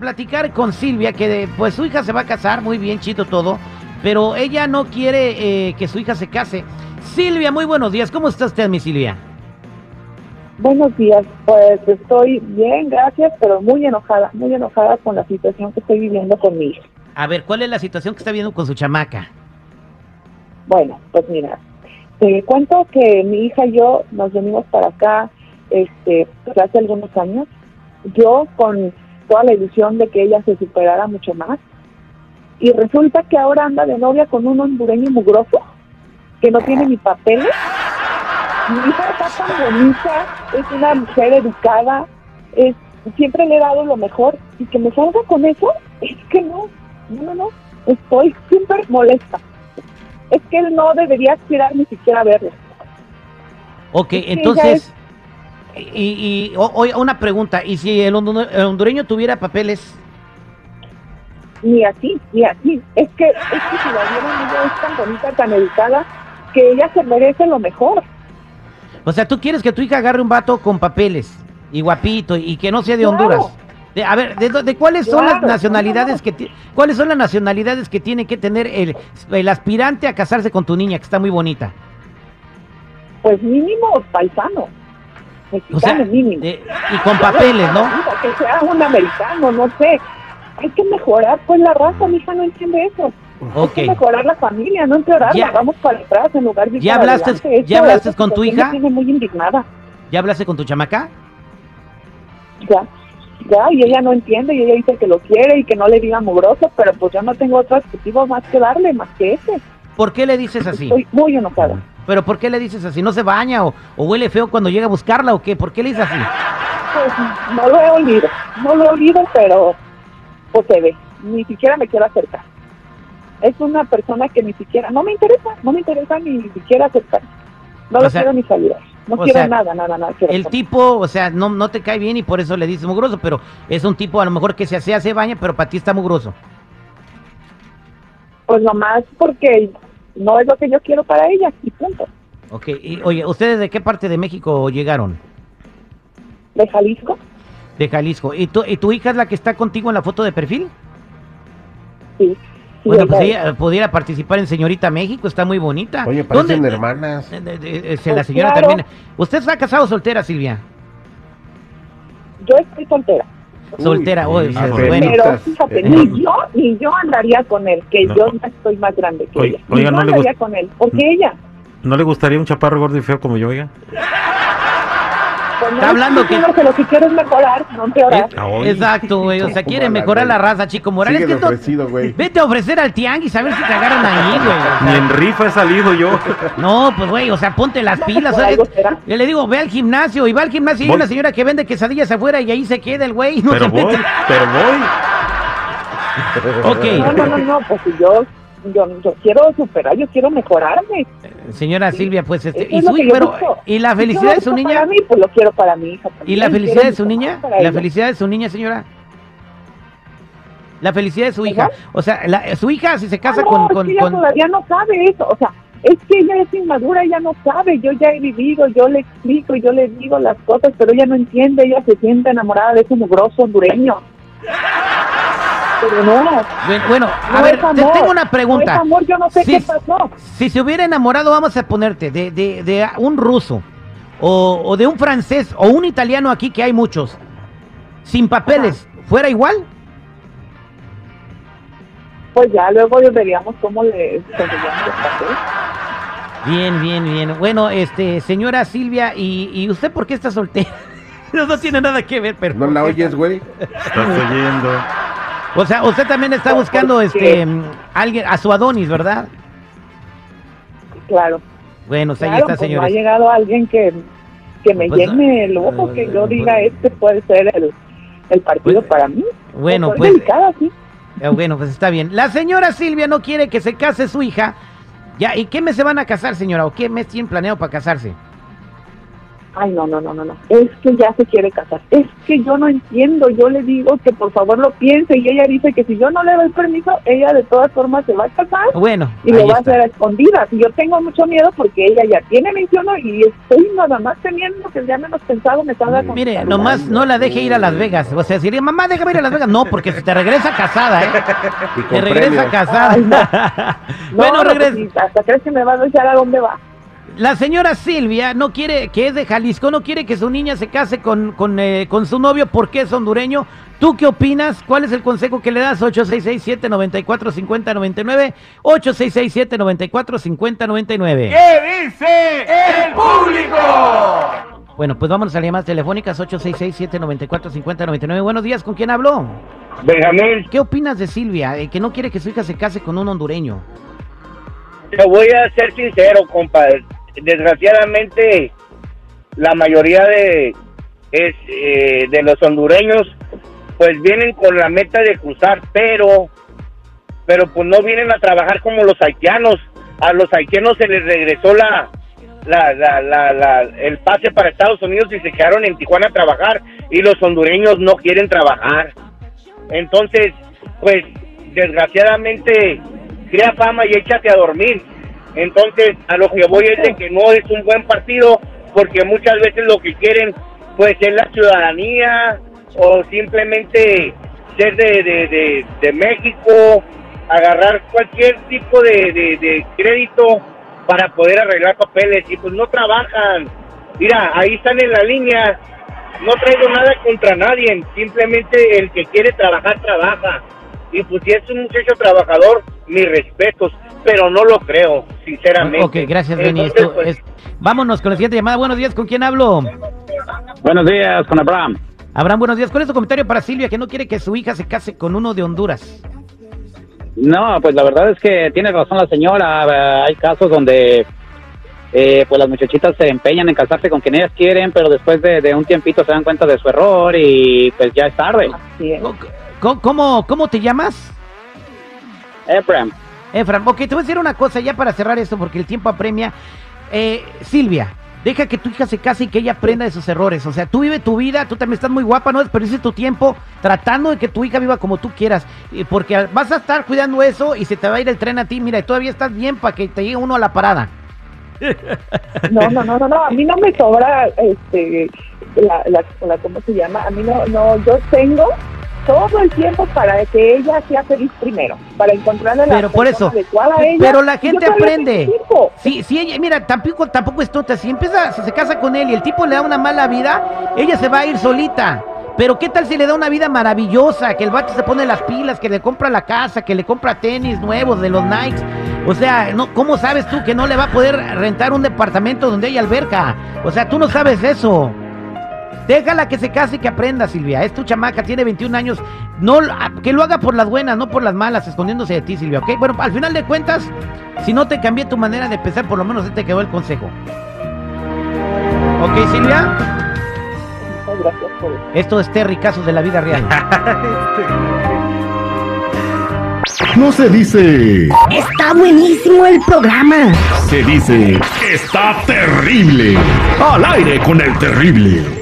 Platicar con Silvia, que de- pues su hija se va a casar, muy bien, chito todo, pero ella no quiere eh, que su hija se case. Silvia, muy buenos días, ¿cómo está usted, mi Silvia? Buenos días, pues estoy bien, gracias, pero muy enojada, muy enojada con la situación que estoy viviendo con mi hija. A ver, ¿cuál es la situación que está viendo con su chamaca? Bueno, pues mira, te cuento que mi hija y yo nos venimos para acá este, pues, hace algunos años, yo con toda la ilusión de que ella se superara mucho más, y resulta que ahora anda de novia con un hondureño mugroso que no tiene ni papeles. Mi hija está tan bonita, es una mujer educada, es, siempre le he dado lo mejor, y que me salga con eso, es que no, no, no, no, estoy súper molesta. Es que él no debería aspirar ni siquiera a verlo. Ok, Es que entonces, y, y o- una pregunta, ¿y si el, hondu- el hondureño tuviera papeles? Ni así, ni así. Es que, es que si la vieron, ella es tan bonita, tan educada, que ella se merece lo mejor. O sea, ¿tú quieres que tu hija agarre un vato con papeles y guapito y que no sea de Claro. Honduras? De- a ver, ¿de, de cuáles son las nacionalidades que cuáles son las nacionalidades que tiene que tener el, el aspirante a casarse con tu niña que está muy bonita? Pues mínimo paisano. O sea, mínimo. de- y con papeles, ¿no? Que sea un americano, no sé. Hay que mejorar pues la raza, mi hija no entiende eso. Hay que mejorar la familia, no empeorarla. Ya. Vamos para atrás en lugar de ¿Ya hablaste- ya hablaste con tu hija? Me tiene muy indignada. ¿Ya hablaste con tu chamaca? Ya, ya, y ella no entiende, y ella dice que lo quiere y que no le diga mugroso, pero pues yo no tengo otro adjetivo más que darle, más que ese. ¿Por qué le dices así? Estoy muy enojada. ¿Pero por qué le dices así? ¿No se baña o, o huele feo cuando llega a buscarla o qué? ¿Por qué le dices así? Pues no lo he olido, no lo he olido, pero pues se ve, ni siquiera me quiero acercar. Es una persona que ni siquiera, no me interesa, no me interesa ni siquiera acercar. No O lo sea, quiero ni saludar, no quiero sea, nada, nada, nada. El tipo, o sea, no, no te cae bien y por eso le dices mugroso, pero es un tipo a lo mejor que se hace, se baña, pero para ti está mugroso. Pues nomás porque no es lo que yo quiero para ella, y punto. Ok, y oye, ¿ustedes de qué parte de México llegaron? De Jalisco, De Jalisco. ¿Y tu, ¿Y tu hija es la que está contigo en la foto de perfil? sí. sí, bueno, pues ella es. pudiera participar en Señorita México, está muy bonita. Oye, ¿Dónde- parecen hermanas. Eh, de- de- eh, se la Pues señora claro. termina. ¿Usted está casado o soltera, Silvia? Yo estoy soltera. Soltera, oye, ah, bueno. Pero fíjate, Eh, ni yo, ni yo andaría con él, que No. yo ya estoy más grande que Oiga, ella. Ni oiga, yo no le andaría con él, porque ella. ¿No le gustaría un chaparro gordo y feo como yo, oiga? Pues, no Está hablando que- que lo que quiero es mejorar, no empeorar. Es- oye. exacto, güey. O sea, quiere mejorar la raza, chico Morales. Que ofrecido, güey. Vete a ofrecer al tianguis a ver si te agarran ahí, güey. O Ni en rifa he salido yo. No, pues güey, o sea, ponte las No, pilas. Yo le digo, ve al gimnasio y va al gimnasio y hay una señora que vende quesadillas afuera y ahí se queda el güey. No Pero se voy, mete. pero voy. Ok. No, no, no, no, pues si yo, yo, yo quiero superar, yo quiero mejorarme. Señora Silvia, pues este, y su pero y la felicidad de su niña Para mí, pues lo quiero para mi hija. y la felicidad de su niña, la ella. felicidad de su niña, señora. La felicidad de su hija, o sea, la- su hija si se casa Ah, no, con, con, ella con- todavía no sabe eso, o sea, es que ella es inmadura, ella no sabe, yo ya he vivido, yo le explico, yo le digo las cosas, pero ella no entiende, ella se siente enamorada de ese mugroso hondureño. Pero no, Bueno, a no ver, te tengo una no pregunta. es amor, yo no sé Sí, qué pasó. Si se hubiera enamorado, vamos a ponerte, de, de, de un ruso, o, o de un francés, o un italiano aquí, que hay muchos, sin papeles, ¿fuera igual? Pues ya luego veríamos cómo le conseguíamos los papeles. Bien, bien, bien. Bueno, este, señora Silvia, ¿y, y usted por qué está soltera? No, no tiene nada que ver, pero... ¿No la oyes, güey? Estás oyendo. O sea, usted también está ¿Por buscando, este, alguien, a su Adonis, ¿verdad? Claro, Bueno, pues ahí claro, está, pues no ha señores. llegado alguien que, que me Pues, llene el ojo, que yo eh, diga, pues- este puede ser el, el partido Pues, para mí. Bueno, pues, delicada, sí. eh, bueno, pues está bien. La señora Silvia no quiere que se case su hija. Ya, ¿y qué mes se van a casar, señora? ¿O qué mes tienen planeado para casarse? Ay, no, no, no, no, no. Es que ya se quiere casar. Es que yo no entiendo. Yo le digo que por favor lo piense y ella dice que si yo no le doy permiso, ella de todas formas se va a casar Bueno, y lo va a hacer a escondidas. Y yo tengo mucho miedo porque ella ya tiene 21 y estoy nada más teniendo que ya menos pensado me salga con Mire, nomás no la deje ir a Las Vegas. O sea, si diría, mamá, déjame ir a Las Vegas. No, porque si te regresa casada, ¿eh? Te regresa premios. casada. Ay, No, bueno, no, regresa. pues, hasta crees que me va a decir a dónde va. La señora Silvia no quiere, que es de Jalisco, no quiere que su niña se case con, con, eh, con su novio porque es hondureño. ¿Tú qué opinas? ¿Cuál es el consejo que le das? 866-794-5099. 866-794-5099. ¿Qué dice el público? Bueno, pues vámonos a las llamadas telefónicas 866-794-5099. Buenos días, ¿con quién habló? Benjamín, ¿Qué opinas de Silvia, eh, que no quiere que su hija se case con un hondureño? Te voy a ser sincero, compadre. Desgraciadamente, la mayoría de es, eh, de los hondureños, pues vienen con la meta de cruzar, pero, pero pues no vienen a trabajar como los haitianos. A los haitianos se les regresó la, la, la, la, el pase para Estados Unidos y se quedaron en Tijuana a trabajar y los hondureños no quieren trabajar. Entonces, pues desgraciadamente crea fama y échate a dormir. Entonces, a lo que voy es de que no es un buen partido porque muchas veces lo que quieren pues es la ciudadanía o simplemente ser de, de, de, de México, agarrar cualquier tipo de, de, de crédito para poder arreglar papeles y pues no trabajan. Mira, ahí están en la línea. No traigo nada contra nadie, simplemente el que quiere trabajar, trabaja. Y pues si es un muchacho trabajador, mis respetos, pero no lo creo, sinceramente. Ok, gracias, Benny. Entonces, Esto pues, es- Vámonos con la siguiente llamada. Buenos días, ¿con quién hablo? Buenos días, con Abraham. Abraham, buenos días. ¿Cuál es tu comentario para Silvia, que no quiere que su hija se case con uno de Honduras? No, pues la verdad es que tiene razón la señora. Eh, Hay casos donde eh, pues las muchachitas se empeñan en casarse con quien ellas quieren, pero después de, de un tiempito se dan cuenta de su error y pues ya es tarde. Así es. ¿Cómo, cómo, cómo te llamas? Abraham, Efram, ok, te voy a decir una cosa ya para cerrar esto porque el tiempo apremia. Eh, Silvia, deja que tu hija se case y que ella aprenda de sus errores. O sea, tú vive tu vida, tú también estás muy guapa, no desperdicies tu tiempo tratando de que tu hija viva como tú quieras. Y Porque vas a estar cuidando eso y se te va a ir el tren a ti. Mira, y todavía estás bien para que te llegue uno a la parada. No, no, no, no, no, a mí no me sobra, este, la, la, la- ¿cómo se llama? A mí no, no, yo tengo todo el tiempo para que ella sea feliz primero, para encontrarle la Pero por eso, adecuada a ella. pero la gente aprende. Si, si ella, mira, tampoco, tampoco es tonta. Si empieza, si se casa con él y el tipo le da una mala vida, ella se va a ir solita. Pero qué tal si le da una vida maravillosa, que el vato se pone las pilas, que le compra la casa, que le compra tenis nuevos de los Nikes. O sea, no, ¿cómo sabes tú que no le va a poder rentar un departamento donde hay alberca? O sea, tú no sabes eso. Déjala que se case y que aprenda, Silvia. Es tu chamaca, tiene 21 años. No, que lo haga por las buenas, no por las malas, escondiéndose de ti, Silvia, ¿ok? Bueno, al final de cuentas, si no te cambié tu manera de pensar, por lo menos te quedó el consejo. ¿Ok, Silvia? Muchas gracias por eso. Esto es Terry, casos de la vida real. No se dice, Está buenísimo el programa. se dice, está terrible. Al aire con el terrible.